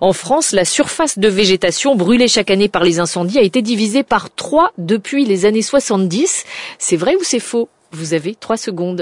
En France, la surface de végétation brûlée chaque année par les incendies a été divisée par trois depuis les années 70. C'est vrai ou c'est faux? Vous avez trois secondes.